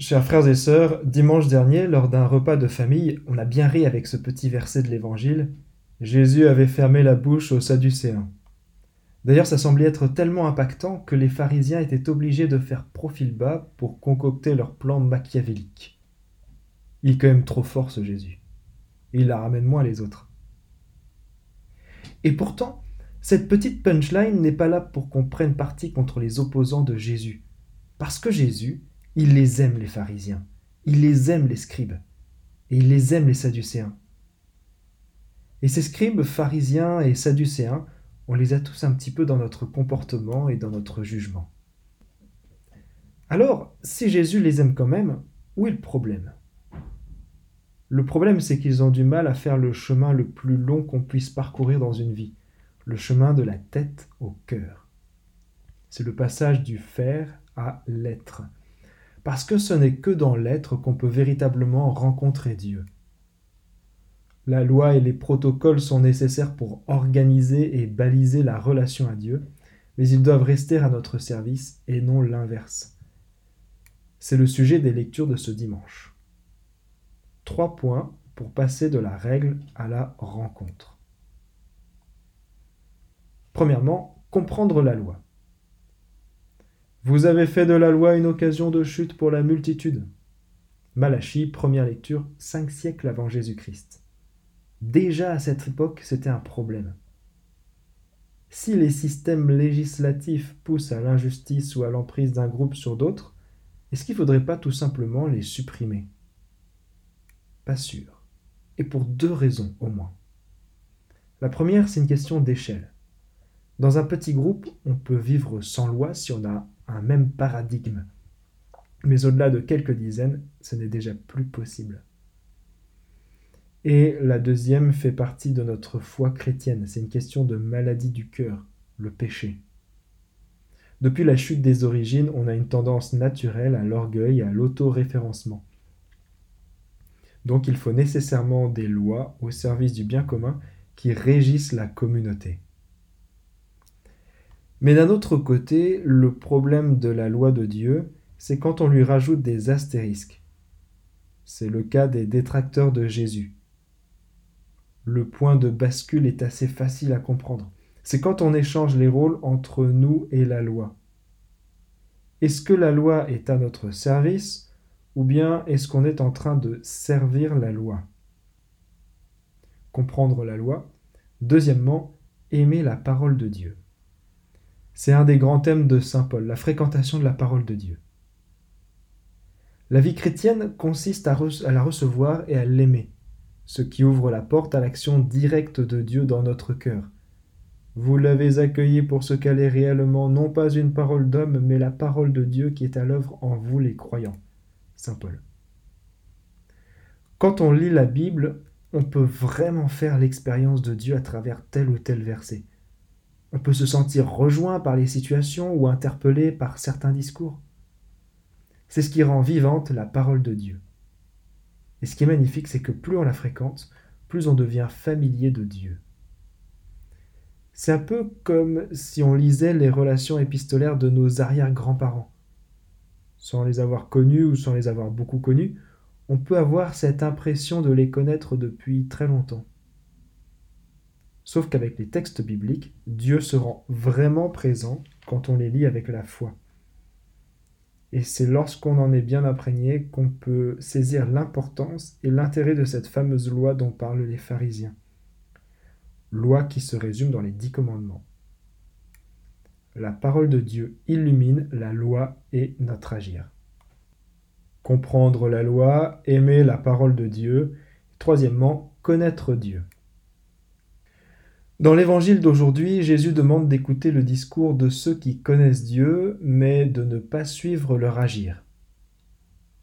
Chers frères et sœurs, dimanche dernier, lors d'un repas de famille, on a bien ri avec ce petit verset de l'Évangile. Jésus avait fermé la bouche aux Sadducéens. D'ailleurs, ça semblait être tellement impactant que les pharisiens étaient obligés de faire profil bas pour concocter leur plan machiavélique. Il est quand même trop fort ce Jésus. il la ramène moins les autres. Et pourtant, cette petite punchline n'est pas là pour qu'on prenne parti contre les opposants de Jésus. Parce que Jésus, il les aime, les pharisiens. Il les aime, les scribes. Et il les aime, les sadducéens. Et ces scribes, pharisiens et sadducéens, on les a tous un petit peu dans notre comportement et dans notre jugement. Alors, si Jésus les aime quand même, où est le problème? Le problème, c'est qu'ils ont du mal à faire le chemin le plus long qu'on puisse parcourir dans une vie, le chemin de la tête au cœur. C'est le passage du faire à l'être parce que ce n'est que dans l'être qu'on peut véritablement rencontrer Dieu. La loi et les protocoles sont nécessaires pour organiser et baliser la relation à Dieu, mais ils doivent rester à notre service et non l'inverse. C'est le sujet des lectures de ce dimanche. Trois points pour passer de la règle à la rencontre. Premièrement, comprendre la loi. Vous avez fait de la loi une occasion de chute pour la multitude. Malachie, première lecture, cinq siècles avant Jésus-Christ. Déjà à cette époque, c'était un problème. Si les systèmes législatifs poussent à l'injustice ou à l'emprise d'un groupe sur d'autres, est-ce qu'il ne faudrait pas tout simplement les supprimer? Pas sûr. Et pour deux raisons au moins. La première, c'est une question d'échelle. Dans un petit groupe, on peut vivre sans loi si on a un même paradigme. Mais au-delà de quelques dizaines, ce n'est déjà plus possible. Et la deuxième fait partie de notre foi chrétienne. C'est une question de maladie du cœur, le péché. Depuis la chute des origines, on a une tendance naturelle à l'orgueil et à l'autoréférencement. Donc il faut nécessairement des lois au service du bien commun qui régissent la communauté. Mais d'un autre côté, le problème de la loi de Dieu, c'est quand on lui rajoute des astérisques. C'est le cas des détracteurs de Jésus. Le point de bascule est assez facile à comprendre. C'est quand on échange les rôles entre nous et la loi. Est-ce que la loi est à notre service ou bien est-ce qu'on est en train de servir la loi? Comprendre la loi. Deuxièmement, aimer la parole de Dieu. C'est un des grands thèmes de Saint Paul, la fréquentation de la parole de Dieu. La vie chrétienne consiste à, la recevoir et à l'aimer, ce qui ouvre la porte à l'action directe de Dieu dans notre cœur. Vous l'avez accueilli pour ce qu'elle est réellement, non pas une parole d'homme, mais la parole de Dieu qui est à l'œuvre en vous les croyants. Saint Paul. Quand on lit la Bible, on peut vraiment faire l'expérience de Dieu à travers tel ou tel verset. On peut se sentir rejoint par les situations ou interpellé par certains discours. C'est ce qui rend vivante la parole de Dieu. Et ce qui est magnifique, c'est que plus on la fréquente, plus on devient familier de Dieu. C'est un peu comme si on lisait les relations épistolaires de nos arrière-grands-parents. Sans les avoir connus ou sans les avoir beaucoup connus, on peut avoir cette impression de les connaître depuis très longtemps. Sauf qu'avec les textes bibliques, Dieu se rend vraiment présent quand on les lit avec la foi. Et c'est lorsqu'on en est bien imprégné qu'on peut saisir l'importance et l'intérêt de cette fameuse loi dont parlent les pharisiens. Loi qui se résume dans les dix commandements. La parole de Dieu illumine la loi et notre agir. Comprendre la loi, aimer la parole de Dieu. Troisièmement, connaître Dieu. Dans l'évangile d'aujourd'hui, Jésus demande d'écouter le discours de ceux qui connaissent Dieu, mais de ne pas suivre leur agir.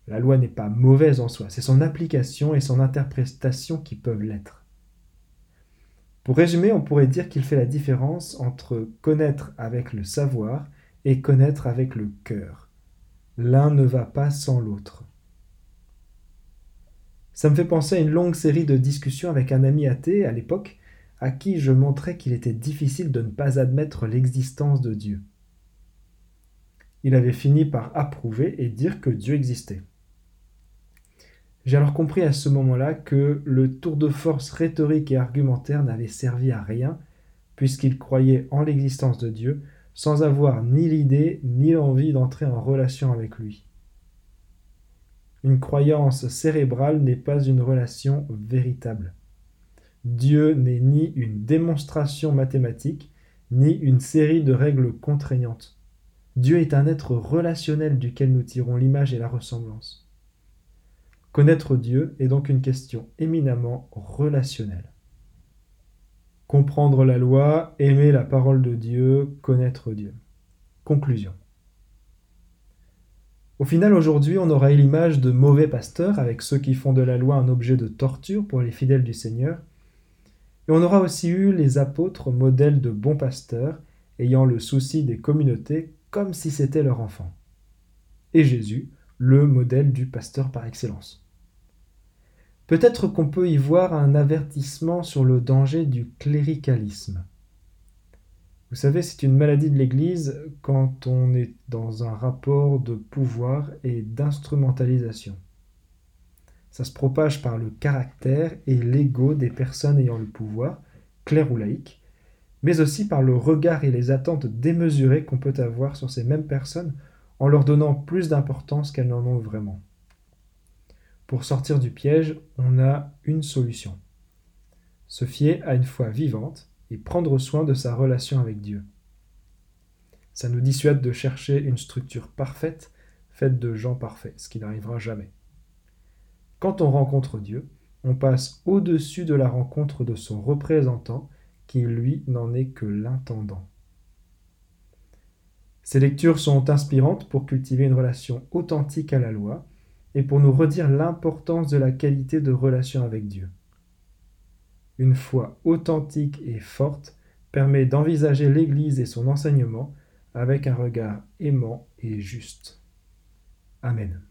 La loi n'est pas mauvaise en soi, c'est son application et son interprétation qui peuvent l'être. Pour résumer, on pourrait dire qu'il fait la différence entre connaître avec le savoir et connaître avec le cœur. L'un ne va pas sans l'autre. Ça me fait penser à une longue série de discussions avec un ami athée à l'époque à qui je montrais qu'il était difficile de ne pas admettre l'existence de Dieu. Il avait fini par approuver et dire que Dieu existait. J'ai alors compris à ce moment-là que le tour de force rhétorique et argumentaire n'avait servi à rien, puisqu'il croyait en l'existence de Dieu, sans avoir ni l'idée ni l'envie d'entrer en relation avec lui. Une croyance cérébrale n'est pas une relation véritable. Dieu n'est ni une démonstration mathématique, ni une série de règles contraignantes. Dieu est un être relationnel duquel nous tirons l'image et la ressemblance. Connaître Dieu est donc une question éminemment relationnelle. Comprendre la loi, aimer la parole de Dieu, connaître Dieu. Conclusion. Au final, aujourd'hui, on aura eu l'image de mauvais pasteurs, avec ceux qui font de la loi un objet de torture pour les fidèles du Seigneur. Et on aura aussi eu les apôtres, modèles de bons pasteurs, ayant le souci des communautés comme si c'était leur enfant. Et Jésus, le modèle du pasteur par excellence. Peut-être qu'on peut y voir un avertissement sur le danger du cléricalisme. Vous savez, c'est une maladie de l'Église quand on est dans un rapport de pouvoir et d'instrumentalisation. Ça se propage par le caractère et l'ego des personnes ayant le pouvoir, clair ou laïque, mais aussi par le regard et les attentes démesurées qu'on peut avoir sur ces mêmes personnes en leur donnant plus d'importance qu'elles n'en ont vraiment. Pour sortir du piège, on a une solution. Se fier à une foi vivante et prendre soin de sa relation avec Dieu. Ça nous dissuade de chercher une structure parfaite, faite de gens parfaits, ce qui n'arrivera jamais. Quand on rencontre Dieu, on passe au-dessus de la rencontre de son représentant, qui lui n'en est que l'intendant. Ces lectures sont inspirantes pour cultiver une relation authentique à la loi, et pour nous redire l'importance de la qualité de relation avec Dieu. Une foi authentique et forte permet d'envisager l'Église et son enseignement avec un regard aimant et juste. Amen.